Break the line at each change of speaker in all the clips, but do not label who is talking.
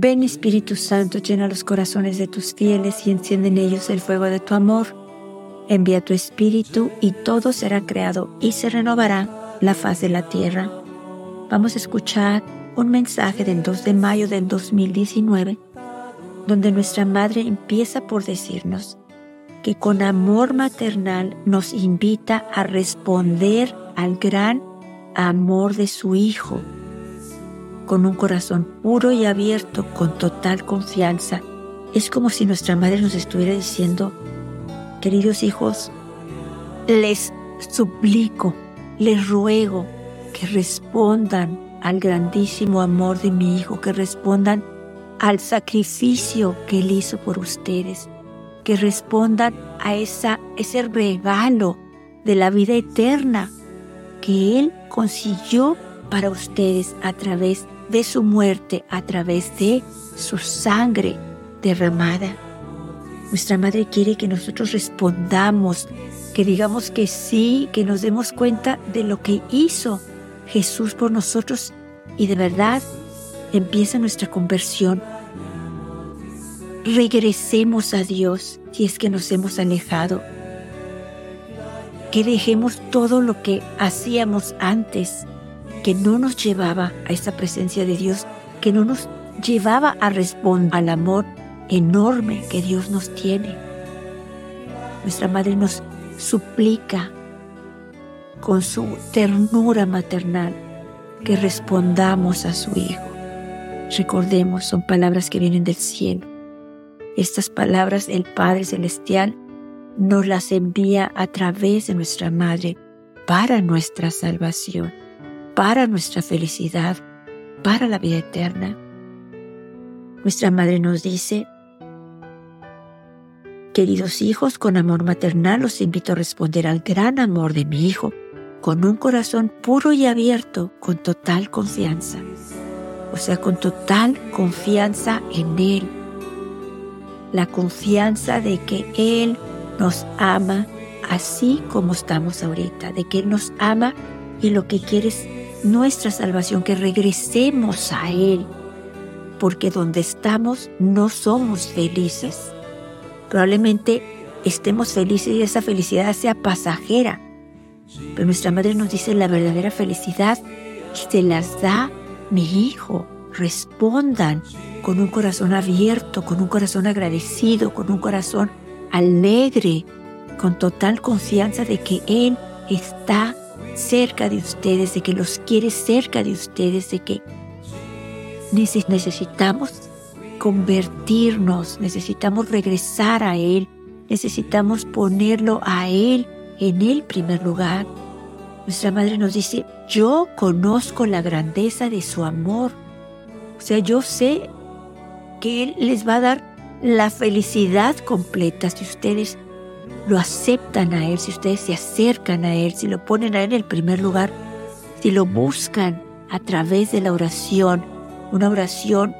Ven Espíritu Santo, llena los corazones de tus fieles y enciende en ellos el fuego de tu amor. Envía tu Espíritu y todo será creado y se renovará la faz de la tierra. Vamos a escuchar un mensaje del 2 de mayo del 2019, donde nuestra Madre empieza por decirnos que con amor maternal nos invita a responder al gran amor de su Hijo con un corazón puro y abierto, con total confianza. Es como si nuestra madre nos estuviera diciendo, queridos hijos, les suplico, les ruego que respondan al grandísimo amor de mi Hijo, que respondan al sacrificio que Él hizo por ustedes, que respondan a esa, ese regalo de la vida eterna que Él consiguió para ustedes a través de su muerte a través de su sangre derramada. Nuestra Madre quiere que nosotros respondamos, que digamos que sí, que nos demos cuenta de lo que hizo Jesús por nosotros y de verdad empieza nuestra conversión. Regresemos a Dios si es que nos hemos alejado. Que dejemos todo lo que hacíamos antes que no nos llevaba a esa presencia de Dios, que no nos llevaba a responder al amor enorme que Dios nos tiene. Nuestra madre nos suplica con su ternura maternal que respondamos a su Hijo. Recordemos, son palabras que vienen del cielo. Estas palabras el Padre Celestial nos las envía a través de nuestra Madre para nuestra salvación para nuestra felicidad, para la vida eterna. Nuestra Madre nos dice, Queridos hijos, con amor maternal los invito a responder al gran amor de mi Hijo, con un corazón puro y abierto, con total confianza. O sea, con total confianza en Él. La confianza de que Él nos ama así como estamos ahorita, de que Él nos ama y lo que quiere es nuestra salvación, que regresemos a Él, porque donde estamos no somos felices. Probablemente estemos felices y esa felicidad sea pasajera, pero nuestra madre nos dice la verdadera felicidad se las da mi hijo. Respondan con un corazón abierto, con un corazón agradecido, con un corazón alegre, con total confianza de que Él está cerca de ustedes, de que los quiere cerca de ustedes, de que necesitamos convertirnos, necesitamos regresar a Él, necesitamos ponerlo a Él en el primer lugar. Nuestra madre nos dice, yo conozco la grandeza de su amor. O sea, yo sé que Él les va a dar la felicidad completa si ustedes lo aceptan a Él, si ustedes se acercan a Él, si lo ponen a Él en el primer lugar, si lo buscan a través de la oración, una oración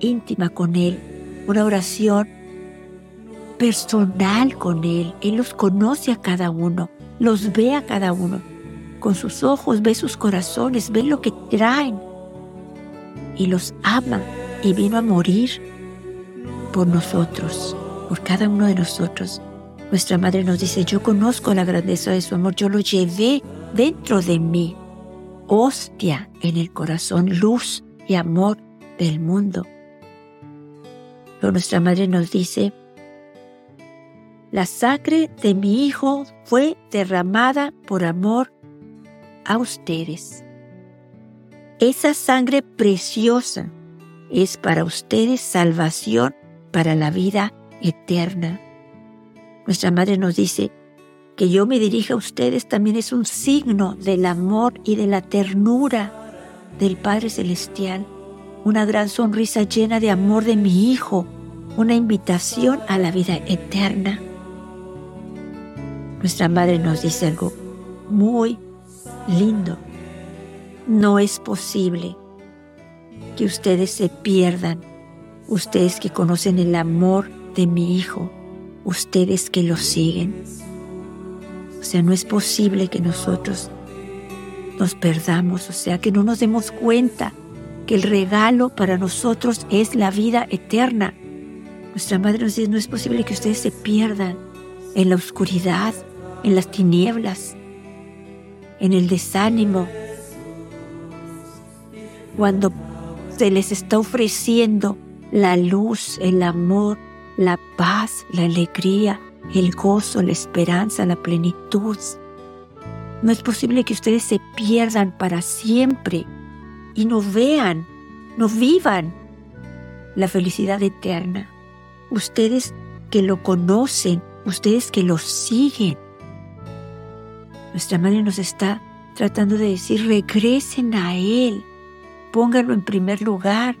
íntima con Él, una oración personal con Él. Él los conoce a cada uno, los ve a cada uno. Con sus ojos ve sus corazones, ve lo que traen y los ama y vino a morir por nosotros, por cada uno de nosotros. Nuestra Madre nos dice, yo conozco la grandeza de su amor, yo lo llevé dentro de mí, hostia en el corazón, luz y amor del mundo. Pero nuestra Madre nos dice, la sangre de mi Hijo fue derramada por amor a ustedes. Esa sangre preciosa es para ustedes salvación para la vida eterna. Nuestra Madre nos dice, que yo me dirija a ustedes también es un signo del amor y de la ternura del Padre Celestial, una gran sonrisa llena de amor de mi Hijo, una invitación a la vida eterna. Nuestra Madre nos dice algo muy lindo. No es posible que ustedes se pierdan, ustedes que conocen el amor de mi Hijo, ustedes que lo siguen. O sea, no es posible que nosotros nos perdamos, o sea, que no nos demos cuenta que el regalo para nosotros es la vida eterna. Nuestra madre nos dice, no es posible que ustedes se pierdan en la oscuridad, en las tinieblas, en el desánimo, cuando se les está ofreciendo la luz, el amor, la paz, la alegría, el gozo, la esperanza, la plenitud. No es posible que ustedes se pierdan para siempre y no vean, no vivan la felicidad eterna. Ustedes que lo conocen, ustedes que lo siguen. Nuestra madre nos está tratando de decir, regresen a Él, pónganlo en primer lugar,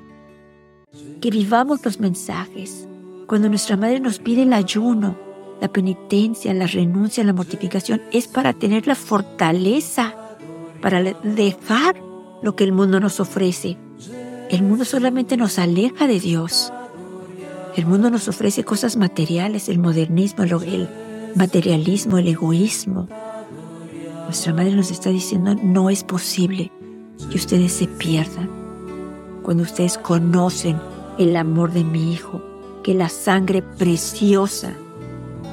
que vivamos los mensajes. Cuando nuestra madre nos pide el ayuno, la penitencia, la renuncia, la mortificación, es para tener la fortaleza, para dejar lo que el mundo nos ofrece. El mundo solamente nos aleja de Dios. El mundo nos ofrece cosas materiales, el modernismo, el materialismo, el egoísmo. Nuestra madre nos está diciendo, no es posible que ustedes se pierdan cuando ustedes conocen el amor de mi Hijo, que la sangre preciosa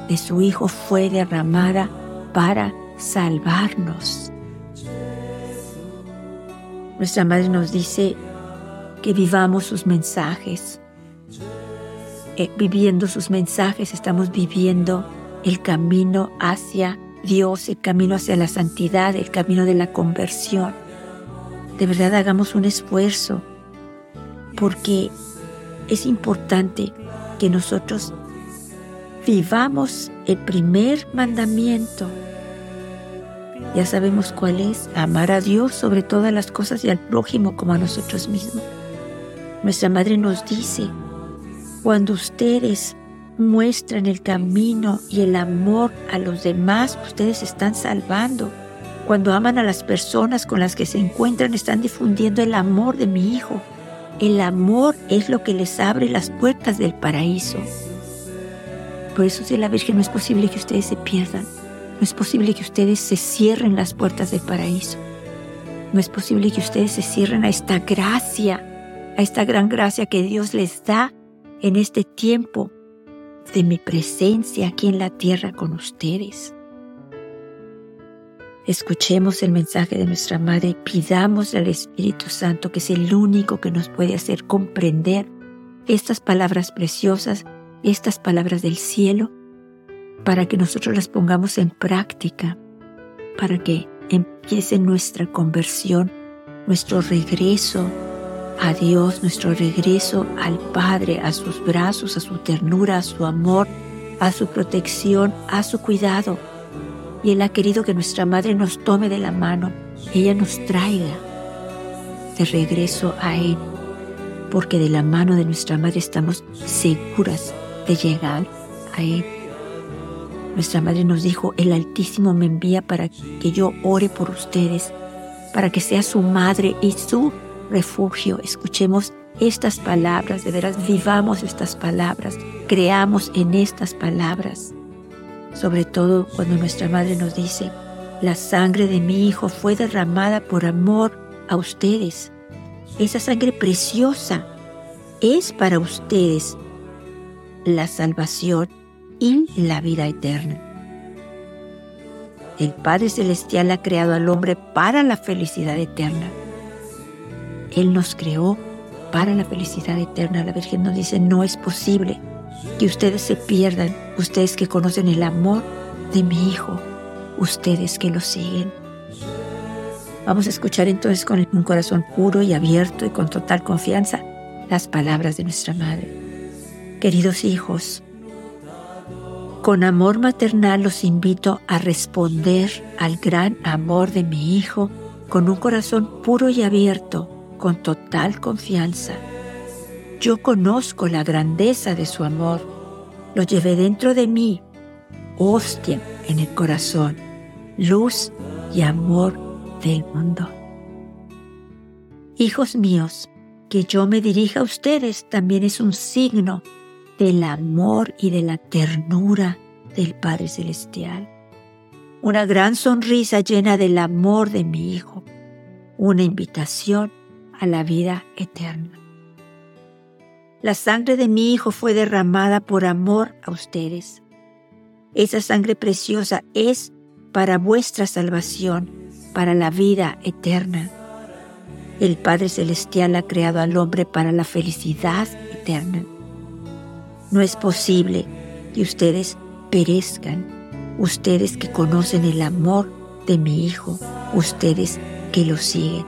de su Hijo fue derramada para salvarnos. Nuestra Madre nos dice que vivamos sus mensajes. Eh, viviendo sus mensajes estamos viviendo el camino hacia Dios, el camino hacia la santidad, el camino de la conversión. De verdad hagamos un esfuerzo porque es importante que nosotros vivamos el primer mandamiento. Ya sabemos cuál es, amar a Dios sobre todas las cosas y al prójimo como a nosotros mismos. Nuestra madre nos dice, cuando ustedes muestran el camino y el amor a los demás, ustedes están salvando. Cuando aman a las personas con las que se encuentran, están difundiendo el amor de mi Hijo. El amor es lo que les abre las puertas del paraíso. Por eso dice la Virgen, no es posible que ustedes se pierdan. No es posible que ustedes se cierren las puertas del paraíso. No es posible que ustedes se cierren a esta gracia, a esta gran gracia que Dios les da en este tiempo de mi presencia aquí en la tierra con ustedes. Escuchemos el mensaje de nuestra Madre, pidamos al Espíritu Santo, que es el único que nos puede hacer comprender estas palabras preciosas, estas palabras del cielo, para que nosotros las pongamos en práctica, para que empiece nuestra conversión, nuestro regreso a Dios, nuestro regreso al Padre, a sus brazos, a su ternura, a su amor, a su protección, a su cuidado y Él ha querido que nuestra Madre nos tome de la mano, ella nos traiga de regreso a Él, porque de la mano de nuestra Madre estamos seguras de llegar a Él. Nuestra Madre nos dijo, el Altísimo me envía para que yo ore por ustedes, para que sea su Madre y su refugio. Escuchemos estas palabras, de veras vivamos estas palabras, creamos en estas palabras sobre todo cuando nuestra madre nos dice, la sangre de mi hijo fue derramada por amor a ustedes. Esa sangre preciosa es para ustedes la salvación y la vida eterna. El Padre Celestial ha creado al hombre para la felicidad eterna. Él nos creó para la felicidad eterna. La Virgen nos dice, no es posible que ustedes se pierdan, ustedes que conocen el amor de mi Hijo, ustedes que lo siguen. Vamos a escuchar entonces con un corazón puro y abierto y con total confianza las palabras de nuestra Madre. Queridos hijos, con amor maternal los invito a responder al gran amor de mi Hijo con un corazón puro y abierto, con total confianza yo conozco la grandeza de su amor. Lo llevé dentro de mí, hostia en el corazón, luz y amor del mundo. Hijos míos, que yo me dirija a ustedes también es un signo del amor y de la ternura del Padre Celestial. Una gran sonrisa llena del amor de mi Hijo. Una invitación a la vida eterna. La sangre de mi Hijo fue derramada por amor a ustedes. Esa sangre preciosa es para vuestra salvación, para la vida eterna. El Padre Celestial ha creado al hombre para la felicidad eterna. No es posible que ustedes perezcan, ustedes que conocen el amor de mi Hijo, ustedes que lo siguen.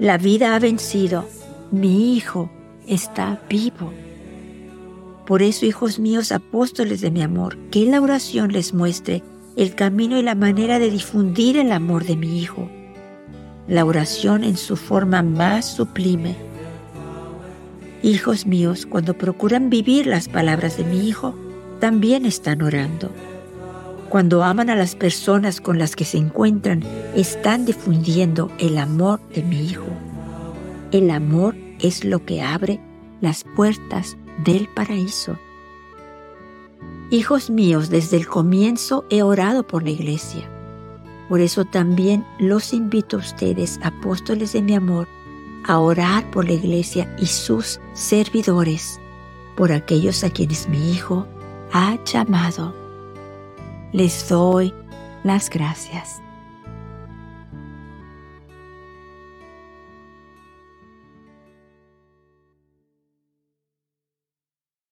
La vida ha vencido, mi Hijo está vivo. Por eso, hijos míos, apóstoles de mi amor, que la oración les muestre el camino y la manera de difundir el amor de mi Hijo. La oración en su forma más sublime. Hijos míos, cuando procuran vivir las palabras de mi Hijo, también están orando. Cuando aman a las personas con las que se encuentran, están difundiendo el amor de mi Hijo. El amor es lo que abre las puertas del paraíso. Hijos míos, desde el comienzo he orado por la iglesia. Por eso también los invito a ustedes, apóstoles de mi amor, a orar por la iglesia y sus servidores, por aquellos a quienes mi Hijo ha llamado. Les doy las gracias.